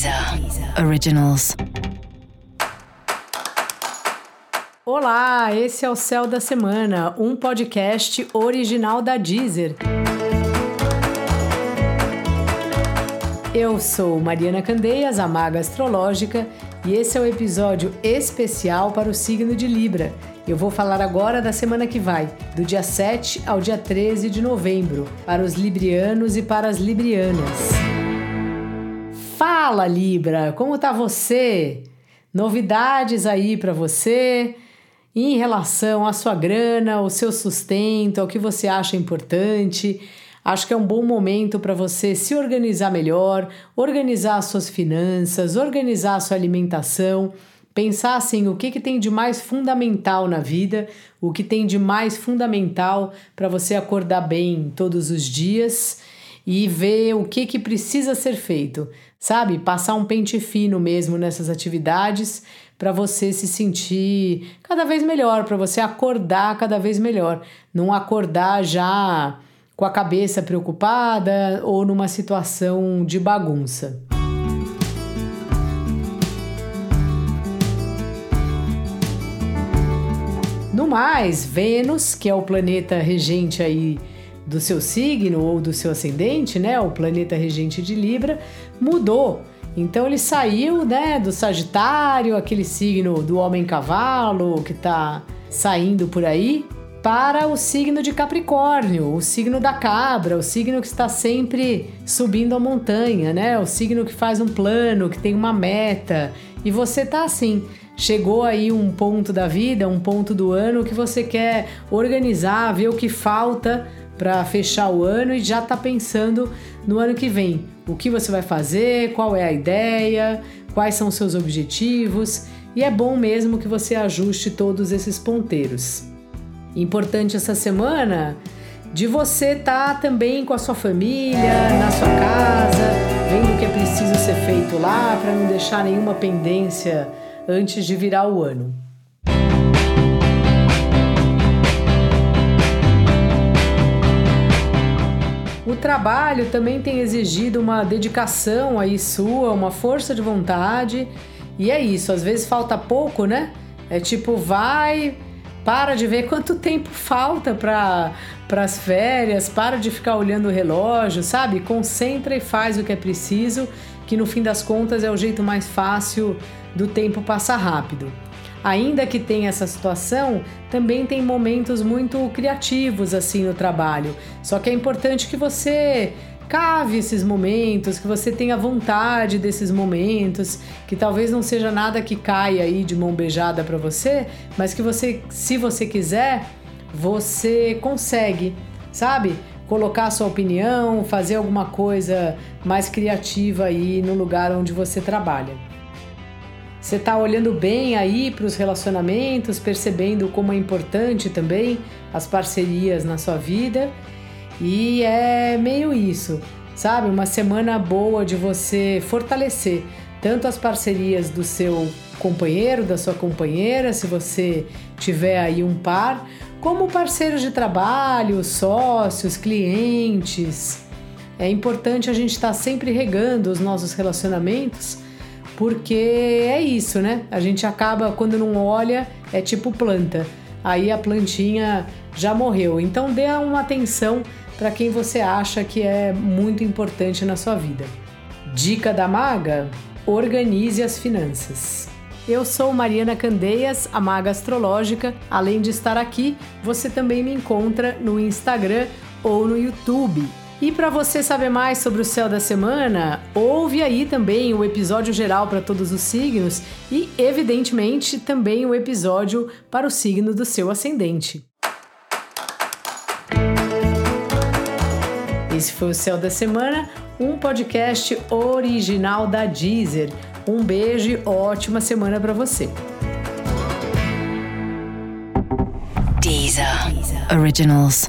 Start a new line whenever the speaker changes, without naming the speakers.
Deezer Originals.
Olá, esse é o Céu da Semana, um podcast original da Deezer. Eu sou Mariana Candeias, a maga astrológica, e esse é o episódio especial para o signo de Libra. Eu vou falar agora da semana que vai, do dia 7 ao dia 13 de novembro, para os librianos e para as librianas. Fala, Libra, como tá você? Novidades aí para você em relação à sua grana, ao seu sustento, ao que você acha importante. Acho que é um bom momento para você se organizar melhor, organizar as suas finanças, organizar sua alimentação, pensar assim o que, que tem de mais fundamental na vida, o que tem de mais fundamental para você acordar bem todos os dias e ver o que, que precisa ser feito, sabe? Passar um pente fino mesmo nessas atividades para você se sentir cada vez melhor, para você acordar cada vez melhor, não acordar já com a cabeça preocupada ou numa situação de bagunça. No mais, Vênus, que é o planeta regente aí do seu signo ou do seu ascendente, né, o planeta regente de Libra, mudou. Então ele saiu, né, do Sagitário, aquele signo do homem cavalo que está saindo por aí, para o signo de Capricórnio, o signo da cabra, o signo que está sempre subindo a montanha, né? O signo que faz um plano, que tem uma meta. E você tá assim, chegou aí um ponto da vida, um ponto do ano que você quer organizar, ver o que falta para fechar o ano e já tá pensando no ano que vem. O que você vai fazer, qual é a ideia, quais são os seus objetivos, e é bom mesmo que você ajuste todos esses ponteiros. Importante essa semana de você estar tá também com a sua família, na sua casa, vendo o que é preciso ser feito lá para não deixar nenhuma pendência antes de virar o ano. Trabalho também tem exigido uma dedicação aí sua, uma força de vontade. E é isso, às vezes falta pouco, né? É tipo, vai, para de ver quanto tempo falta para as férias, para de ficar olhando o relógio, sabe? Concentra e faz o que é preciso, que no fim das contas é o jeito mais fácil do tempo passar rápido. Ainda que tenha essa situação, também tem momentos muito criativos assim no trabalho. Só que é importante que você cave esses momentos, que você tenha vontade desses momentos, que talvez não seja nada que caia aí de mão beijada para você, mas que você, se você quiser, você consegue, sabe? Colocar sua opinião, fazer alguma coisa mais criativa aí no lugar onde você trabalha. Você está olhando bem aí para os relacionamentos, percebendo como é importante também as parcerias na sua vida e é meio isso, sabe? Uma semana boa de você fortalecer tanto as parcerias do seu companheiro, da sua companheira, se você tiver aí um par, como parceiros de trabalho, sócios, clientes. É importante a gente estar tá sempre regando os nossos relacionamentos, porque é isso, né? A gente acaba, quando não olha, é tipo planta. Aí a plantinha já morreu. Então dê uma atenção para quem você acha que é muito importante na sua vida. Dica da maga: organize as finanças. Eu sou Mariana Candeias, a maga astrológica. Além de estar aqui, você também me encontra no Instagram ou no YouTube. E para você saber mais sobre o céu da semana, ouve aí também o episódio geral para todos os signos e, evidentemente, também o episódio para o signo do seu ascendente. Esse foi o Céu da Semana, um podcast original da Deezer. Um beijo e ótima semana para você.
Deezer. Deezer. Originals.